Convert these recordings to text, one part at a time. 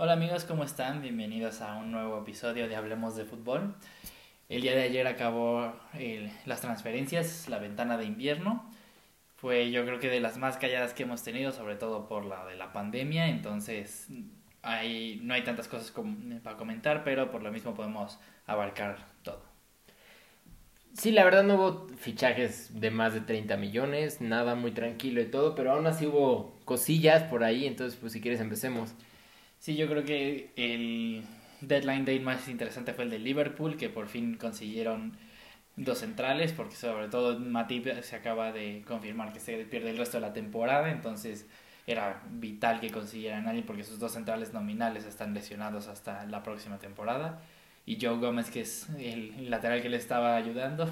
Hola amigos, ¿cómo están? Bienvenidos a un nuevo episodio de Hablemos de Fútbol. El día de ayer acabó el- las transferencias, la ventana de invierno. Fue yo creo que de las más calladas que hemos tenido, sobre todo por la de la pandemia. Entonces hay, no hay tantas cosas com- para comentar, pero por lo mismo podemos abarcar todo. Sí, la verdad no hubo fichajes de más de 30 millones, nada muy tranquilo y todo, pero aún así hubo cosillas por ahí, entonces pues si quieres empecemos. Sí, yo creo que el deadline day más interesante fue el de Liverpool, que por fin consiguieron dos centrales, porque sobre todo Matip se acaba de confirmar que se pierde el resto de la temporada, entonces era vital que consiguieran a alguien porque sus dos centrales nominales están lesionados hasta la próxima temporada. Y Joe Gómez, que es el lateral que le estaba ayudando,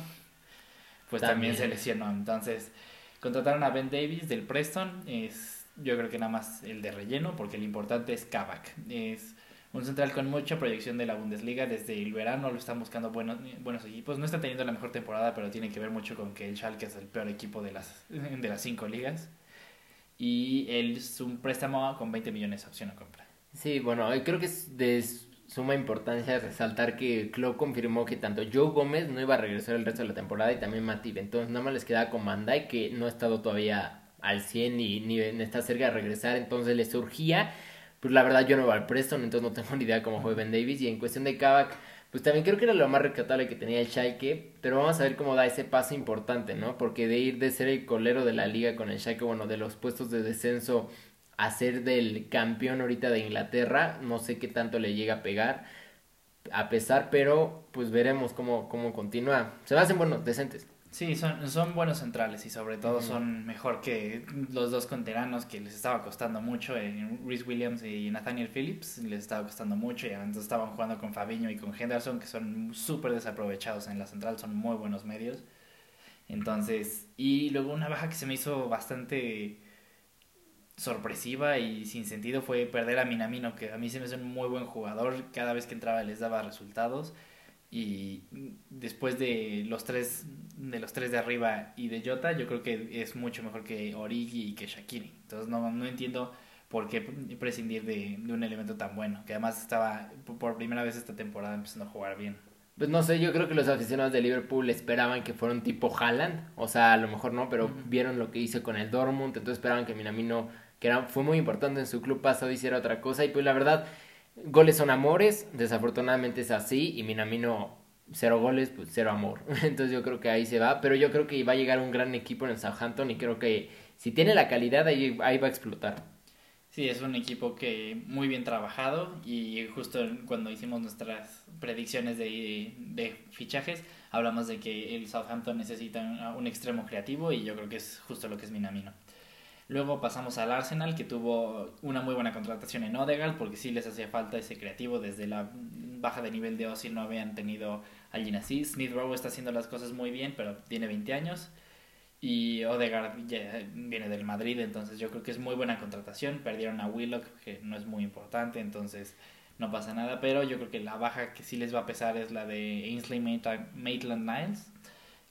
pues también, También. se lesionó. Entonces, contrataron a Ben Davis del Preston, es yo creo que nada más el de relleno, porque el importante es Kavak. Es un central con mucha proyección de la Bundesliga desde el verano, lo están buscando buenos, buenos equipos. No está teniendo la mejor temporada, pero tiene que ver mucho con que el Schalke es el peor equipo de las, de las cinco ligas. Y él es un préstamo con 20 millones opción a compra. Sí, bueno, eh, creo que es de suma importancia resaltar que Klopp confirmó que tanto Joe Gómez no iba a regresar el resto de la temporada y también Matip, entonces nada más les quedaba con Mandai que no ha estado todavía al 100 ni, ni está cerca de regresar, entonces le surgía, pues la verdad yo no voy al Preston, entonces no tengo ni idea cómo juega Ben Davis y en cuestión de Kavak, pues también creo que era lo más rescatable que tenía el Schalke, pero vamos a ver cómo da ese paso importante, ¿no? Porque de ir de ser el colero de la liga con el Schalke, bueno, de los puestos de descenso a ser del campeón ahorita de Inglaterra, no sé qué tanto le llega a pegar, a pesar, pero pues veremos cómo, cómo continúa. Se me hacen buenos, decentes. Sí, son, son buenos centrales y sobre todo son mejor que los dos canteranos que les estaba costando mucho, eh, Rhys Williams y Nathaniel Phillips, les estaba costando mucho y entonces estaban jugando con Fabiño y con Henderson que son súper desaprovechados en la central, son muy buenos medios. Entonces, y luego una baja que se me hizo bastante sorpresiva y sin sentido fue perder a Minamino, que a mí se me hace un muy buen jugador, cada vez que entraba les daba resultados y después de los tres de los tres de arriba y de Jota yo creo que es mucho mejor que Origi y que Shakiri entonces no, no entiendo por qué prescindir de, de un elemento tan bueno que además estaba por primera vez esta temporada empezando a jugar bien. Pues no sé, yo creo que los aficionados de Liverpool esperaban que fuera un tipo Haaland, o sea, a lo mejor no, pero vieron lo que hizo con el Dortmund, entonces esperaban que Minamino, que era, fue muy importante en su club pasado, hiciera otra cosa, y pues la verdad, goles son amores, desafortunadamente es así, y Minamino, cero goles, pues cero amor, entonces yo creo que ahí se va, pero yo creo que va a llegar un gran equipo en el Southampton, y creo que si tiene la calidad, ahí, ahí va a explotar. Sí, es un equipo que muy bien trabajado y justo cuando hicimos nuestras predicciones de, de fichajes hablamos de que el Southampton necesita un, extremo creativo y yo creo que es justo lo que es Minamino. Luego pasamos al Arsenal que tuvo una muy buena contratación en Odegaard porque sí les hacía falta ese creativo desde la baja de nivel de Ozil no habían tenido alguien así. Smith Rowe está haciendo las cosas muy bien pero tiene 20 años y Odegaard viene del Madrid, entonces yo creo que es muy buena contratación. Perdieron a Willock, que no es muy importante, entonces no pasa nada. Pero yo creo que la baja que sí les va a pesar es la de Ainsley Maitland Niles,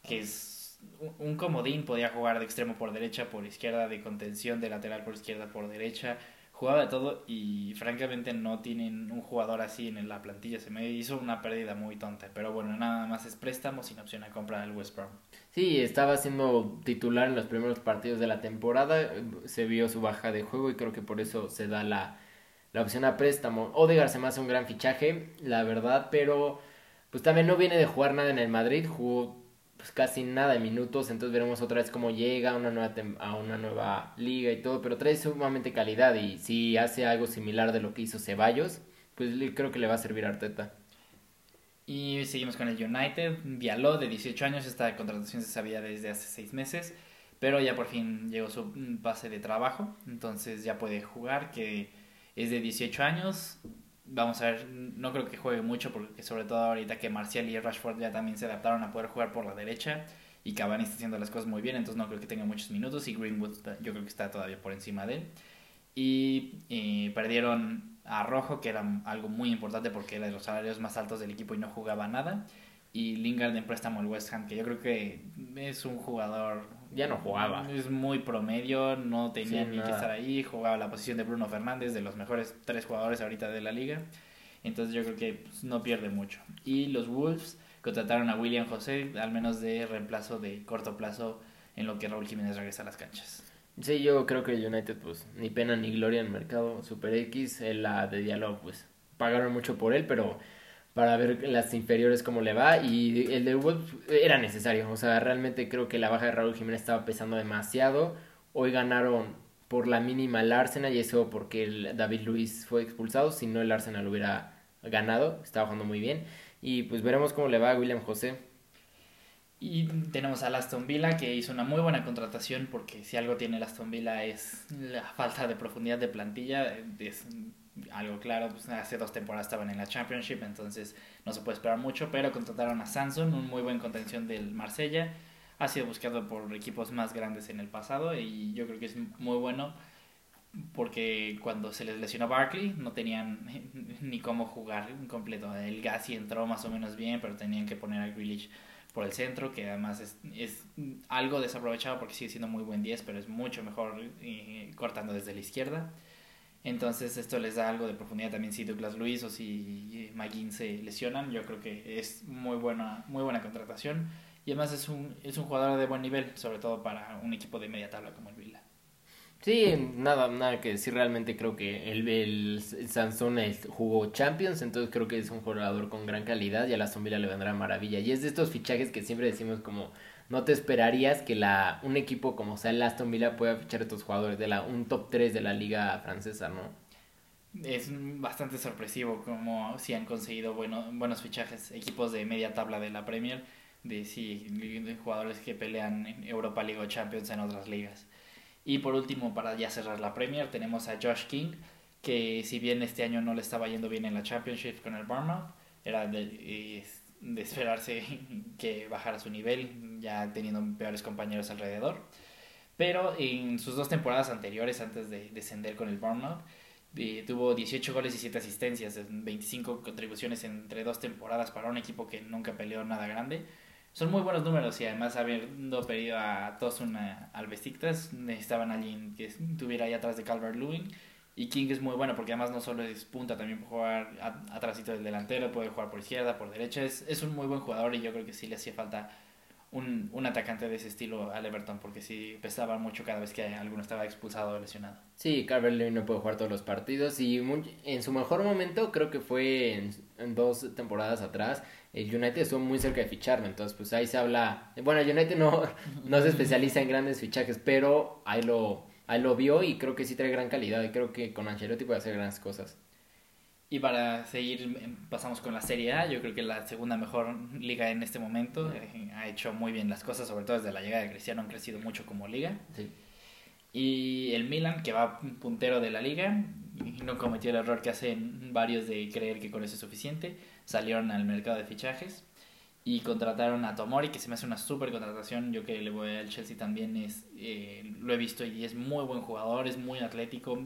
que es un comodín, podía jugar de extremo por derecha, por izquierda, de contención, de lateral por izquierda, por derecha. Jugaba de todo y francamente no tienen un jugador así en la plantilla. Se me hizo una pérdida muy tonta. Pero bueno, nada más es préstamo sin opción a compra al West Brom. Sí, estaba siendo titular en los primeros partidos de la temporada, se vio su baja de juego y creo que por eso se da la, la opción a préstamo. Odegaard se me hace un gran fichaje, la verdad, pero pues también no viene de jugar nada en el Madrid, jugó pues casi nada de minutos, entonces veremos otra vez cómo llega a una nueva a una nueva liga y todo, pero trae sumamente calidad y si hace algo similar de lo que hizo Ceballos, pues creo que le va a servir a Arteta. Y seguimos con el United. Diallo, de 18 años, esta contratación se sabía desde hace 6 meses, pero ya por fin llegó su base de trabajo, entonces ya puede jugar, que es de 18 años. Vamos a ver, no creo que juegue mucho, porque sobre todo ahorita que Marcial y Rashford ya también se adaptaron a poder jugar por la derecha y Cavani está haciendo las cosas muy bien, entonces no creo que tenga muchos minutos y Greenwood yo creo que está todavía por encima de él. Y eh, perdieron a Rojo, que era algo muy importante porque era de los salarios más altos del equipo y no jugaba nada. Y Lingard en préstamo al West Ham, que yo creo que es un jugador ya no jugaba. Es muy promedio, no tenía ni que estar ahí, jugaba la posición de Bruno Fernández, de los mejores tres jugadores ahorita de la liga. Entonces yo creo que pues, no pierde mucho. Y los Wolves contrataron a William José, al menos de reemplazo de corto plazo en lo que Raúl Jiménez regresa a las canchas. Sí, yo creo que United, pues, ni pena ni gloria en el mercado Super X, la de diálogo, pues, pagaron mucho por él, pero para ver las inferiores cómo le va y el de Wolves era necesario, o sea, realmente creo que la baja de Raúl Jiménez estaba pesando demasiado, hoy ganaron por la mínima el Arsenal y eso porque el David Luis fue expulsado, si no el Arsenal hubiera ganado, estaba jugando muy bien. Y pues veremos cómo le va a William José. Y tenemos a Aston Villa que hizo una muy buena contratación porque si algo tiene Aston Villa es la falta de profundidad de plantilla, es algo claro, pues hace dos temporadas estaban en la Championship, entonces no se puede esperar mucho, pero contrataron a Sanson, un muy buen contención del Marsella, ha sido buscado por equipos más grandes en el pasado y yo creo que es muy bueno porque cuando se les lesionó Barkley no tenían ni cómo jugar completo. El Gassi entró más o menos bien, pero tenían que poner a Grealish por el centro, que además es, es algo desaprovechado porque sigue siendo muy buen 10, pero es mucho mejor eh, cortando desde la izquierda. Entonces esto les da algo de profundidad también si Douglas Luis o si McGinn se lesionan. Yo creo que es muy buena, muy buena contratación. Y además es un, es un jugador de buen nivel, sobre todo para un equipo de media tabla como el Villa. Sí, nada, nada que decir. Realmente creo que el, el, jugó Champions, entonces creo que es un jugador con gran calidad y a la Villa le vendrá maravilla. Y es de estos fichajes que siempre decimos como no te esperarías que la un equipo como sea el Aston Villa pueda fichar a estos jugadores de la un top 3 de la liga francesa, ¿no? Es bastante sorpresivo como si han conseguido bueno, buenos fichajes, equipos de media tabla de la Premier, de sí, jugadores que pelean en Europa League o Champions en otras ligas. Y por último, para ya cerrar la Premier, tenemos a Josh King, que si bien este año no le estaba yendo bien en la Championship con el Bournemouth, era de, de esperarse que bajara su nivel, ya teniendo peores compañeros alrededor. Pero en sus dos temporadas anteriores, antes de descender con el Bournemouth, eh, tuvo 18 goles y 7 asistencias, 25 contribuciones entre dos temporadas para un equipo que nunca peleó nada grande son muy buenos números y además habiendo pedido a todos una al Besiktas necesitaban alguien que estuviera ahí atrás de Calvert Lewin y King es muy bueno porque además no solo es punta, también puede jugar atrás del delantero, puede jugar por izquierda, por derecha, es, es un muy buen jugador y yo creo que sí le hacía falta un, un atacante de ese estilo al Everton porque sí pesaba mucho cada vez que alguno estaba expulsado o lesionado. Sí, Calvert Lewin no puede jugar todos los partidos y en su mejor momento creo que fue en dos temporadas atrás el United estuvo muy cerca de ficharme, entonces pues ahí se habla, bueno, el United no, no se especializa en grandes fichajes, pero ahí lo, ahí lo vio y creo que sí trae gran calidad y creo que con Ancelotti puede hacer grandes cosas. Y para seguir, em, pasamos con la Serie A, yo creo que la segunda mejor liga en este momento, eh, ha hecho muy bien las cosas, sobre todo desde la llegada de Cristiano han crecido mucho como liga. Sí. Y el Milan, que va puntero de la liga, no cometió el error que hacen varios de creer que con eso es suficiente salieron al mercado de fichajes y contrataron a Tomori, que se me hace una super contratación. Yo que le voy al Chelsea también es, eh, lo he visto y es muy buen jugador, es muy atlético,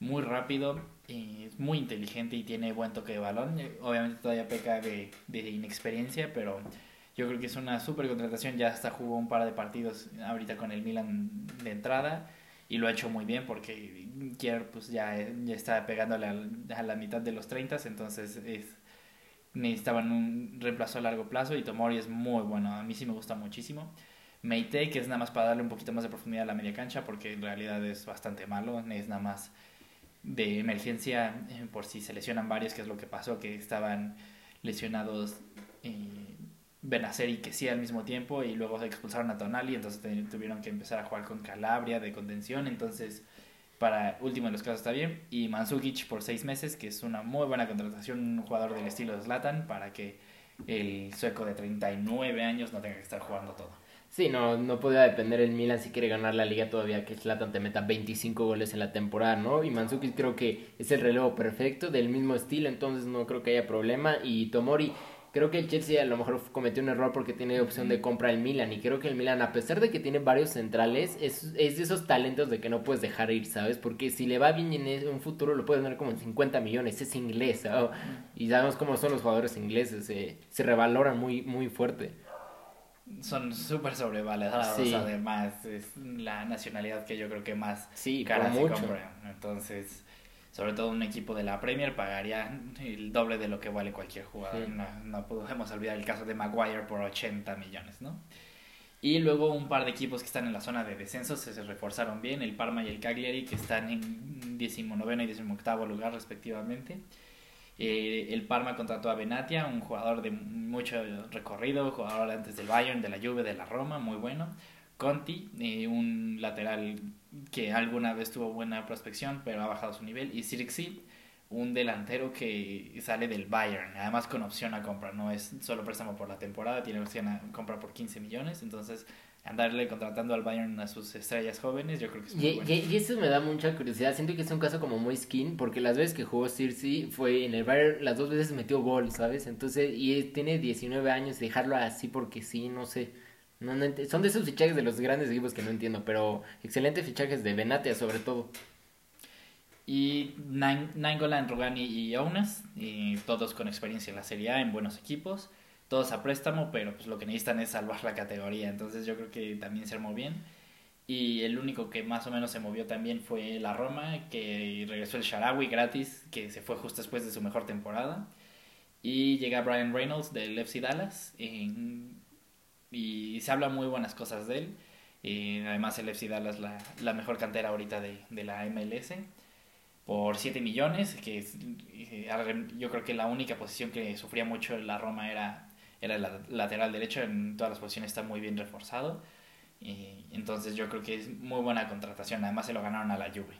muy rápido, es muy inteligente y tiene buen toque de balón. Eh, obviamente todavía peca de, de inexperiencia, pero yo creo que es una super contratación. Ya hasta jugó un par de partidos ahorita con el Milan de entrada y lo ha hecho muy bien porque Kier pues ya, ya está pegándole a la mitad de los 30, entonces es necesitaban un reemplazo a largo plazo y Tomori es muy bueno, a mí sí me gusta muchísimo. Meite, que es nada más para darle un poquito más de profundidad a la media cancha, porque en realidad es bastante malo, es nada más de emergencia eh, por si se lesionan varios, que es lo que pasó, que estaban lesionados eh, Benacer y que sí al mismo tiempo, y luego se expulsaron a Tonali, entonces tuvieron que empezar a jugar con Calabria de contención, entonces para último de los casos está bien. Y Mansukic por seis meses, que es una muy buena contratación, un jugador del estilo de Zlatan, para que el sueco de 39 años no tenga que estar jugando todo. Sí, no, no podía depender el Milan si quiere ganar la liga todavía que Zlatan te meta 25 goles en la temporada, ¿no? Y Mansukic creo que es el relevo perfecto, del mismo estilo, entonces no creo que haya problema. Y Tomori creo que el Chelsea a lo mejor cometió un error porque tiene opción de compra el Milan y creo que el Milan a pesar de que tiene varios centrales es, es de esos talentos de que no puedes dejar ir, ¿sabes? Porque si le va bien en un futuro lo puedes tener como en 50 millones, es inglés, Y sabemos cómo son los jugadores ingleses, se revaloran muy, muy fuerte. son súper sobrevalorados. Además, es la nacionalidad que yo creo que más sí, cara se compra. Entonces, sobre todo un equipo de la Premier pagaría el doble de lo que vale cualquier jugador. No, no podemos olvidar el caso de Maguire por 80 millones, ¿no? Y luego un par de equipos que están en la zona de descenso se, reforzaron bien, el Parma y el Cagliari, que están en 19 y 18 lugar respectivamente. Eh, el Parma contrató a Benatia, un jugador de mucho recorrido, jugador antes del Bayern, de la Juve, de la Roma, muy bueno. Conti, eh, un lateral que alguna vez tuvo buena prospección, pero ha bajado su nivel. Y Sirixi, un delantero que sale del Bayern, además con opción a compra, no es solo préstamo por la temporada, tiene opción a compra por 15 millones, entonces andarle contratando al Bayern a sus estrellas jóvenes, yo creo que es muy y, bueno. y, eso me da mucha curiosidad, siento que es un caso como muy skin, porque las veces que jugó Circe fue en el Bayern, las dos veces metió gol, ¿sabes? Entonces, y tiene 19 años, dejarlo así porque sí, no sé. No, son de esos fichajes de los grandes equipos que no entiendo, pero excelentes fichajes de Benatia sobre todo. Y Nainggolan, Rugani y Ounas, y todos con experiencia en la Serie A, en buenos equipos, todos a préstamo, pero pues lo que necesitan es salvar la categoría, entonces yo creo que también se armó bien. Y el único que más o menos se movió también fue la Roma, que regresó el Sharawi gratis, que se fue justo después de su mejor temporada. Y llega Brian Reynolds del FC Dallas, y se habla muy buenas cosas de él. Y además el FC Dallas la, la mejor cantera ahorita de, de la MLS por 7 millones, que eh, yo creo que la única posición que sufría mucho la Roma era, era el lateral derecho, en todas las posiciones está muy bien reforzado. Y entonces yo creo que es muy buena contratación, además se lo ganaron a la Juve.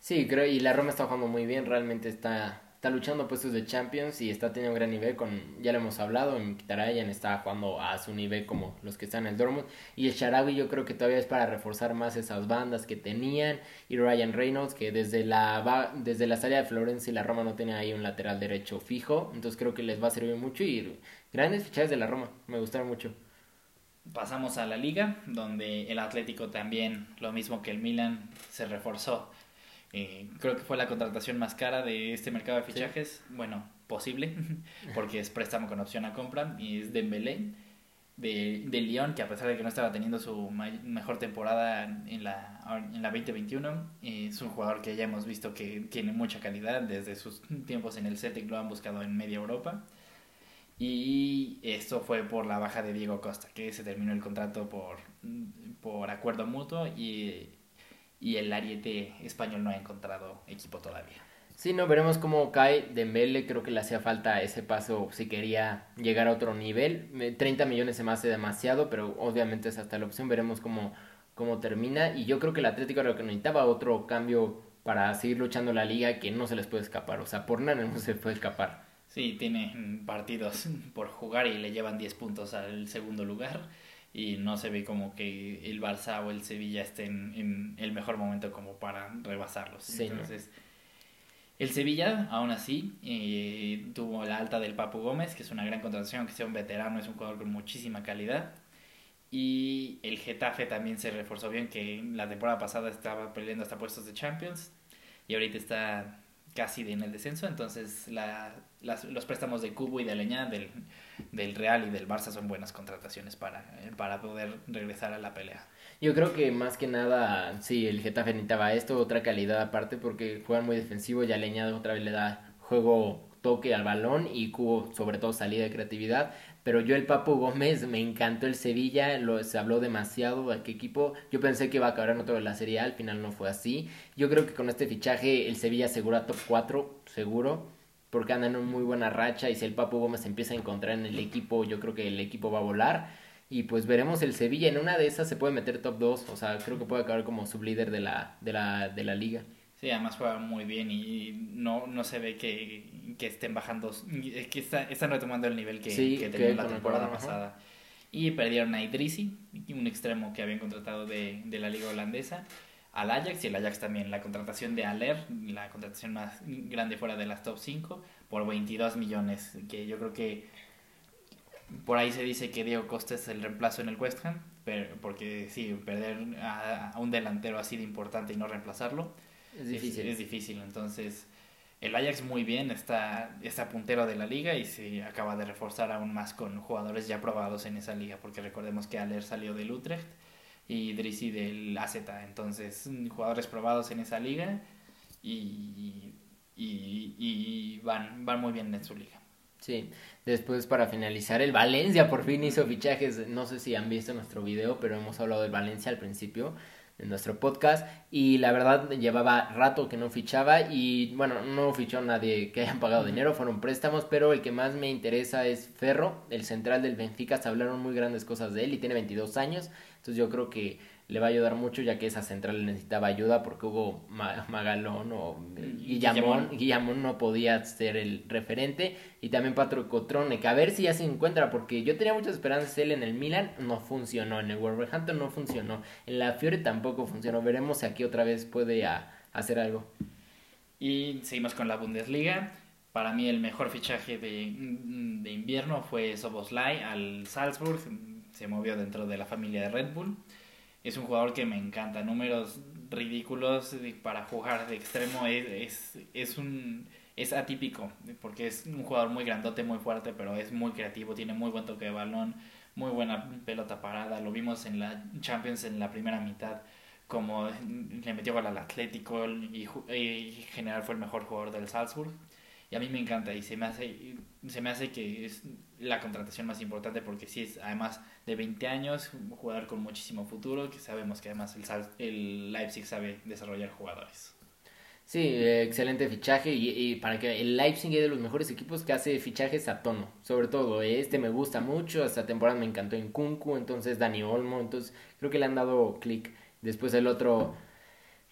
Sí, creo, y la Roma está jugando muy bien, realmente está está luchando puestos de Champions y está teniendo un gran nivel con, ya lo hemos hablado, en Kitarayan está jugando a su nivel como los que están en el Dortmund. Y el Sharawi yo creo que todavía es para reforzar más esas bandas que tenían. Y Ryan Reynolds que desde la desde la salida de Florencia y la Roma no tenía ahí un lateral derecho fijo, entonces creo que les va a servir mucho. Y grandes fichajes de la Roma, me gustaron mucho. Pasamos a la liga, donde el Atlético también, lo mismo que el Milan, se reforzó eh, creo que fue la contratación más cara de este mercado de fichajes. Bueno, posible, porque es préstamo con opción a compra. Y es Dembélé, de, de Lyon, que a pesar de que no estaba teniendo su mejor temporada en la, en la 2021, es un jugador que ya hemos visto que tiene mucha calidad. Desde sus tiempos en el Celtic lo han buscado en media Europa. Y esto fue por la baja de Diego Costa, que se terminó el contrato por, por acuerdo mutuo y y el Ariete español no ha encontrado equipo todavía. Sí, no, veremos cómo cae Dembele, creo que le hacía falta ese paso si quería llegar a otro nivel. 30 millones se me hace demasiado, pero obviamente es hasta la opción, veremos cómo, cómo termina. Y yo creo que el Atlético lo que necesitaba otro cambio para seguir luchando la liga que no se les puede escapar, o sea, por nada no se puede escapar. Sí, tiene partidos por jugar y le llevan 10 puntos al segundo lugar y no se ve como que el Barça o el Sevilla estén en el mejor momento como para rebasarlos. Entonces, el Sevilla, aún así, eh, tuvo la alta del Papu Gómez, que es una gran contratación, que sea un veterano, es un jugador con muchísima calidad. Y el Getafe también se reforzó bien, que la temporada pasada estaba peleando hasta puestos de Champions y ahorita está casi en el descenso. Entonces, la, los préstamos de Cubo y de Leña del del Real y del Barça son buenas contrataciones para, para poder regresar a la pelea. Yo creo que más que nada, sí, el Getafe necesitaba esto, otra calidad aparte, porque juegan muy defensivo, ya Leñado otra vez le da juego toque al balón y Cubo sobre todo salida de creatividad. Pero yo el Papo Gómez me encantó el Sevilla, lo, se habló demasiado de qué equipo. Yo pensé que iba a acabar en otro de la Serie al final no fue así. Yo creo que con este fichaje el Sevilla asegura top 4, seguro porque andan en muy buena racha y si el Papu Gómez empieza a encontrar en el equipo, yo creo que el equipo va a volar. Y pues veremos el Sevilla, en una de esas se puede meter top 2, o sea, creo que puede acabar como sublíder de la, de la, de la liga. Sí, además juega muy bien y no, no se ve que, que estén bajando, que están retomando el nivel que, que tenían la temporada pasada. Y perdieron a Idrisi, un extremo que habían contratado de, de la liga holandesa al Ajax y el Ajax también. La contratación de Aller, la contratación más grande fuera de las top 5, por 22 millones, que yo creo que por ahí se dice que Diego Costa es el reemplazo en el West Ham, pero, porque sí, perder a, un delantero así de importante y no reemplazarlo es difícil. Es, difícil, entonces el Ajax muy bien, está, está puntero de la liga y se acaba de reforzar aún más con jugadores ya probados en esa liga, porque recordemos que Aller salió del Utrecht y Drizzy del AZ, entonces jugadores probados en esa liga y, y, y van, van muy bien en su liga. Sí, después para finalizar, el Valencia por fin hizo fichajes, no sé si han visto nuestro video, pero hemos hablado del Valencia al principio en nuestro podcast. Y la verdad llevaba rato que no fichaba y bueno, no fichó nadie que hayan pagado dinero, fueron préstamos, pero el que más me interesa es Ferro, el central del Benfica, se hablaron muy grandes cosas de él y tiene 22 años, entonces yo creo que le va a ayudar mucho ya que esa central necesitaba ayuda porque hubo Magalón o Guillamón, Guillamón no podía ser el referente y también Cotrone, que a ver si ya se encuentra porque yo tenía muchas esperanzas él en el Milan, no funcionó, en el Wolverhampton no funcionó, en la Fiore tampoco funcionó, veremos si aquí otra vez puede hacer algo. Y seguimos con la Bundesliga. Para mí el mejor fichaje de, de invierno fue Soboslai al Salzburg, se movió dentro de la familia de Red Bull es un jugador que me encanta. Números ridículos para jugar de extremo es, es, un es atípico porque es un jugador muy grandote, muy fuerte, pero es muy creativo, tiene muy buen toque de balón, muy buena pelota parada. Lo vimos en la Champions en la primera mitad como le metió gol al Atlético y, y en general fue el mejor jugador del Salzburg y a mí me encanta y se me hace se me hace que es la contratación más importante porque sí es además de 20 años un jugador con muchísimo futuro que sabemos que además el, el Leipzig sabe desarrollar jugadores Sí, excelente fichaje y, para que el Leipzig es de los mejores equipos que hace fichajes a tono, sobre todo este me gusta mucho, esta temporada me encantó en Kunku, entonces Dani Olmo, entonces creo que le han dado clic. Después el otro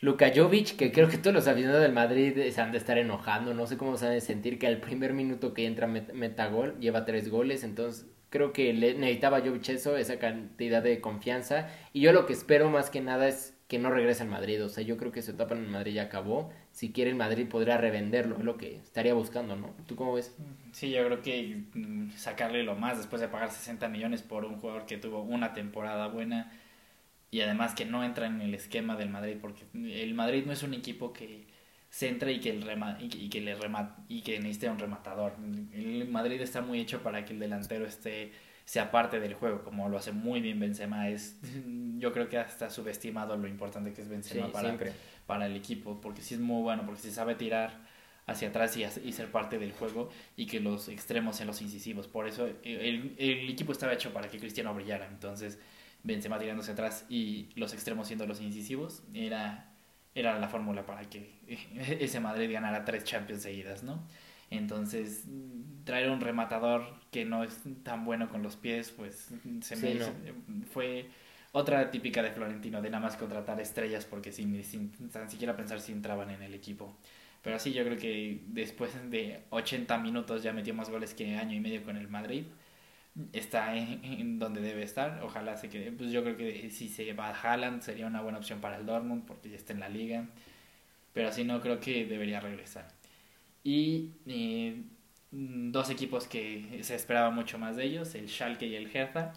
Luka Jovic, que creo que todos los aficionados del Madrid se han de estar enojando, no sé cómo se han de sentir que al primer minuto que entra meta gol, lleva tres goles, entonces creo que le, necesitaba Jovic eso, esa cantidad de confianza, y yo lo que espero más que nada es que no regrese al Madrid, o sea, yo creo que su etapa en Madrid ya acabó, si quiere el Madrid podría revenderlo, es lo que estaría buscando, ¿no? ¿Tú cómo ves? Sí, yo creo que mm, sacarle lo más después de pagar 60 millones por un jugador que tuvo una temporada buena, y además que no entra en el esquema del Madrid porque el Madrid no es un equipo que se entra y que el rema, y, que le y que necesite un rematador. El Madrid está muy hecho para que el delantero esté sea parte del juego, como lo hace muy bien Benzema. Es, yo creo que hasta subestimado lo importante que es Benzema para, para el equipo, porque sí es muy bueno, porque se sabe tirar hacia atrás y, y, ser parte del juego y que los extremos sean los incisivos. Por eso el, el equipo estaba hecho para que Cristiano brillara. Entonces, Benzema tirándose atrás y los extremos siendo los incisivos, era, era la fórmula para que ese Madrid ganara tres Champions seguidas, ¿no? Entonces, traer un rematador que no es tan bueno con los pies, pues se me fue otra típica de Florentino, de nada más contratar estrellas porque sin, sin tan siquiera pensar si entraban en el equipo. Pero sí, yo creo que después de 80 minutos ya metió más goles que año y medio con el Madrid está en, donde debe estar. Ojalá se quede. Pues yo creo que si se va a Haaland sería una buena opción para el Dortmund porque ya está en la liga. Pero así no creo que debería regresar. Y eh, dos equipos que se esperaba mucho más de ellos, el Schalke y el Hertha.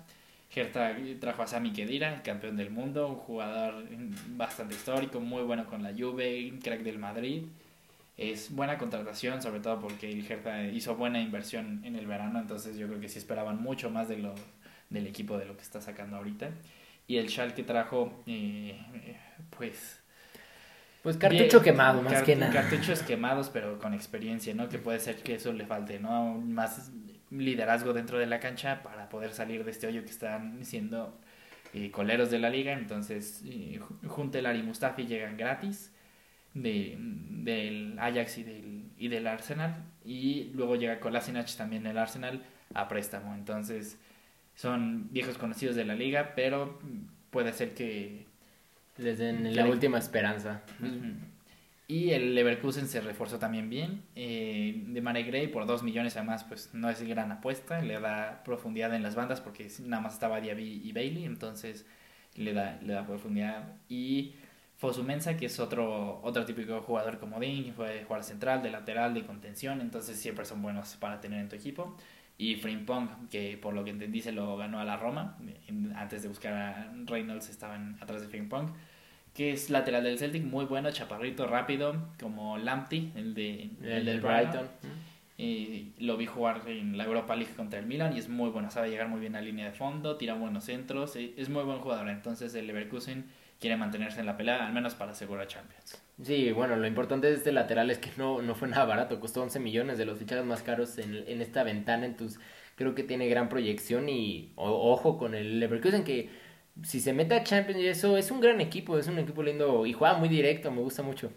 Hertha trajo a Sami Khedira, campeón del mundo, un jugador bastante histórico, muy bueno con la Juve, crack del Madrid es buena contratación, sobre todo porque el Hertha hizo buena inversión en el verano, entonces yo creo que sí esperaban mucho más de lo, del equipo de lo que está sacando ahorita. Y el Schalke trajo, eh, pues... Pues cartucho quemado, más que nada. Cartuchos quemados, pero con experiencia, ¿no? Que puede ser que eso le falte, ¿no? Más liderazgo dentro de la cancha para poder salir de este hoyo que están siendo eh, coleros de la liga. Entonces, eh, Juntelar y Mustafi llegan gratis de, del Ajax y del, y del Arsenal. Y luego llega Kolasinac también el Arsenal a préstamo. Entonces son viejos conocidos de la liga, pero puede ser que... Les den la última esperanza. Y el Leverkusen se reforzó también bien. Eh, de Mane Gray por 2 millones además pues no es gran apuesta. Le da profundidad en las bandas porque nada más estaba Diaby y Bailey. Entonces le da, le da profundidad. Y Fosumensa, que es otro, otro típico jugador como Dean, fue jugar central, de lateral, de contención, entonces siempre son buenos para tener en tu equipo. Y Frimpong, que por lo que entendí se lo ganó a la Roma, antes de buscar a Reynolds estaban atrás de Frimpong, que es lateral del Celtic, muy bueno, chaparrito, rápido, como Lamptey, el, de, el, del Brighton. Y lo vi jugar en la Europa League contra el Milan y es muy bueno, sabe llegar muy bien a línea de fondo, tira buenos centros, es muy buen jugador. Entonces el Leverkusen quiere mantenerse en la pelea, al menos para asegurar Champions. Sí, bueno, lo importante de este lateral es que no, no fue nada barato, costó 11 millones de los fichajes más caros en, en esta ventana, entonces creo que tiene gran proyección y ojo con el Leverkusen que si se mete a Champions y eso es un gran equipo, es un equipo lindo y juega muy directo, me gusta mucho.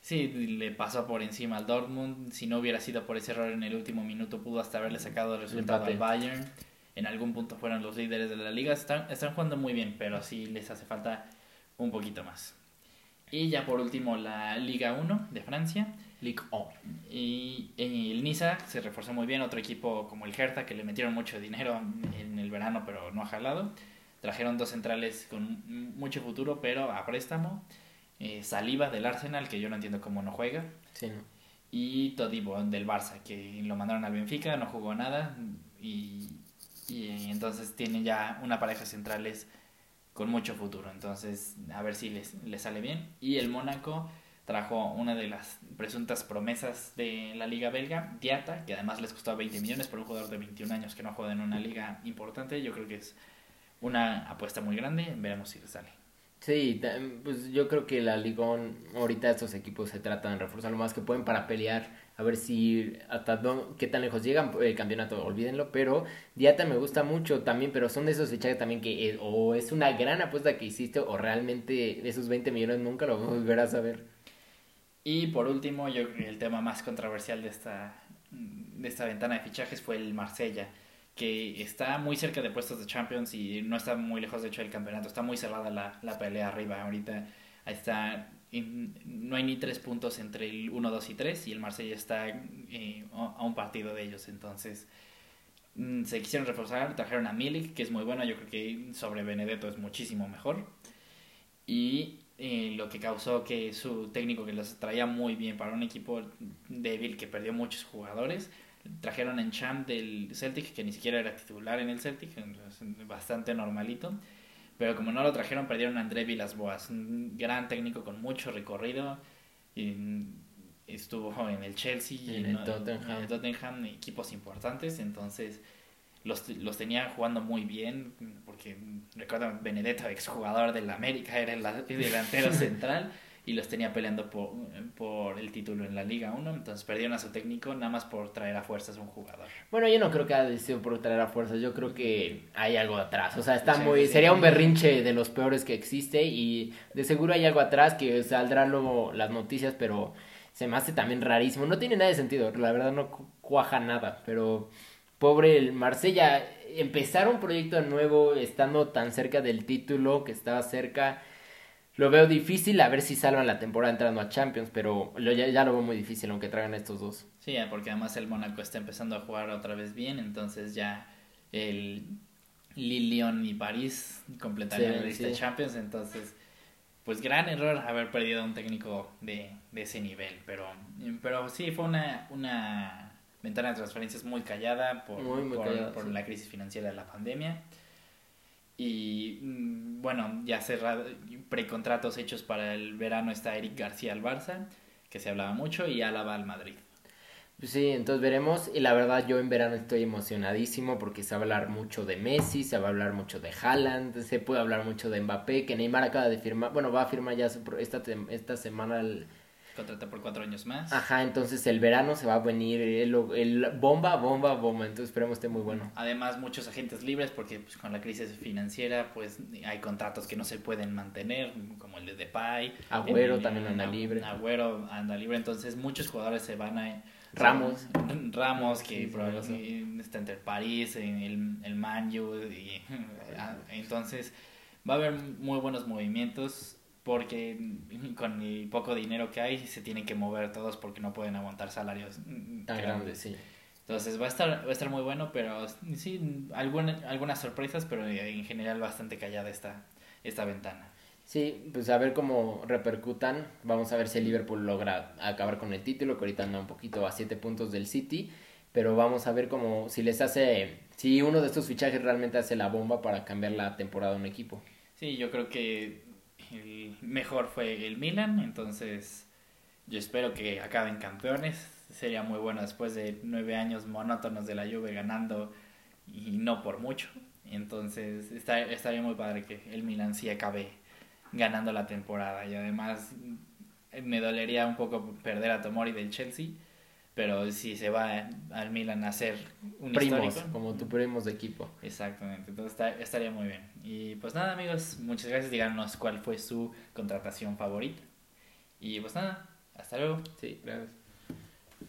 Sí, le pasó por encima al Dortmund. Si no hubiera sido por ese error en el último minuto, pudo hasta haberle sacado el resultado al Bayern. En algún punto fueron los líderes de la liga. Están, están jugando muy bien, pero sí les hace falta un poquito más. Y ya por último, la Liga 1 de Francia. Ligue 1. Y el Niza se reforzó muy bien. Otro equipo como el Hertha, que le metieron mucho dinero en el verano, pero no ha jalado. Trajeron dos centrales con mucho futuro, pero a préstamo eh, Saliba del Arsenal, que yo no entiendo cómo no juega. Sí, Y Todibo del Barça, que lo mandaron al Benfica, no jugó nada. Y, y entonces tienen ya una pareja centrales con mucho futuro. Entonces, a ver si les, les sale bien. Y el Mónaco trajo una de las presuntas promesas de la liga belga, Diata, que además les costó 20 millones por un jugador de 21 años que no juega en una liga importante. Yo creo que es una apuesta muy grande. Veremos si les sale. Sí, pues yo creo que la Ligón, ahorita estos equipos se tratan de reforzar lo más que pueden para pelear, a ver si hasta dónde, qué tan lejos llegan el campeonato, olvídenlo, pero Diata me gusta mucho también, pero son de esos fichajes también que eh, o es una gran apuesta que hiciste o realmente esos 20 millones nunca lo volverás a ver. Y por último, yo el tema más controversial de esta, de esta ventana de fichajes fue el Marsella que está muy cerca de puestos de Champions y no está muy lejos de hecho del campeonato. Está muy cerrada la, la pelea arriba. Ahorita está no hay ni tres puntos entre el 1, 2 y 3 y el Marsella está eh, a un partido de ellos. Entonces mm, se quisieron reforzar, trajeron a Milik, que es muy bueno. Yo creo que sobre Benedetto es muchísimo mejor. Y eh, lo que causó que su técnico, que los traía muy bien para un equipo débil que perdió muchos jugadores, trajeron en Champ del Celtic, que ni siquiera era titular en el Celtic, bastante normalito. Pero como no lo trajeron, perdieron a André Villas-Boas, un gran técnico con mucho recorrido. Y estuvo en el Chelsea y en el, Tottenham. Tottenham, equipos importantes. Entonces los, los tenía jugando muy bien, porque recuerdo Benedetto, exjugador del América, era el delantero central y los tenía peleando por, por el título en la Liga 1, entonces perdieron a su técnico nada más por traer a fuerzas a un jugador. Bueno, yo no creo que haya sido por traer a fuerzas, yo creo que hay algo atrás, o sea, está muy sería un berrinche de los peores que existe y de seguro hay algo atrás que saldrán luego las noticias, pero se me hace también rarísimo, no tiene nada de sentido, la verdad no cuaja nada, pero pobre el Marsella. Empezar un proyecto nuevo estando tan cerca del título que estaba cerca lo veo difícil, a ver si salvan la temporada entrando a Champions, pero lo, ya, ya, lo veo muy difícil aunque traigan estos dos. Sí, porque además el Mónaco está empezando a jugar otra vez bien, entonces ya el Lyon y París completarían la lista de Champions, entonces pues gran error haber perdido a un técnico de, de ese nivel, pero, pero sí fue una, una ventana de transferencias muy callada por, por, la crisis financiera de la pandemia. Y mm, bueno, ya cerrado, precontratos hechos para el verano está Eric García al Barça, que se hablaba mucho, y Álava al Madrid. Sí, entonces veremos. Y la verdad, yo en verano estoy emocionadísimo porque se va a hablar mucho de Messi, se va a hablar mucho de Haaland, se puede hablar mucho de Mbappé, que Neymar acaba de firmar, bueno, va a firmar ya esta, esta semana el contrata por cuatro años más. Ajá, entonces el verano se va a venir el, el bomba, bomba, bomba, entonces esperemos esté muy bueno. Además, muchos agentes libres, porque pues, con la crisis financiera, pues hay contratos que no se pueden mantener, como el de Depay. Agüero también anda libre. Agüero anda libre, entonces muchos jugadores se van a... Ramos. Ramos, que probablemente está entre París, el, el Manju, y entonces va a haber muy buenos movimientos porque con el poco dinero que hay se tienen que mover todos porque no pueden aguantar salarios tan grandes, sí. Entonces va a estar va a estar muy bueno, pero sí alguna, algunas sorpresas, pero en general bastante callada esta esta ventana. Sí, pues a ver cómo repercutan. Vamos a ver si el Liverpool logra acabar con el título, que ahorita anda un poquito a siete puntos del City, pero vamos a ver cómo si les hace si uno de estos fichajes realmente hace la bomba para cambiar la temporada de un equipo. Sí, yo creo que el mejor fue el Milan, entonces yo espero que acaben campeones. Sería muy bueno después de nueve años monótonos de la Juve ganando y no por mucho. Entonces está, estaría muy padre que el Milan sí acabe ganando la temporada y además me dolería un poco perder a Tomori del Chelsea pero si se va al Milan a ser un primos, como tu primos de equipo. Exactamente, entonces estaría muy bien. Y pues nada, amigos, muchas gracias. Díganos cuál fue su contratación favorita. Y pues nada, hasta luego. Sí, gracias.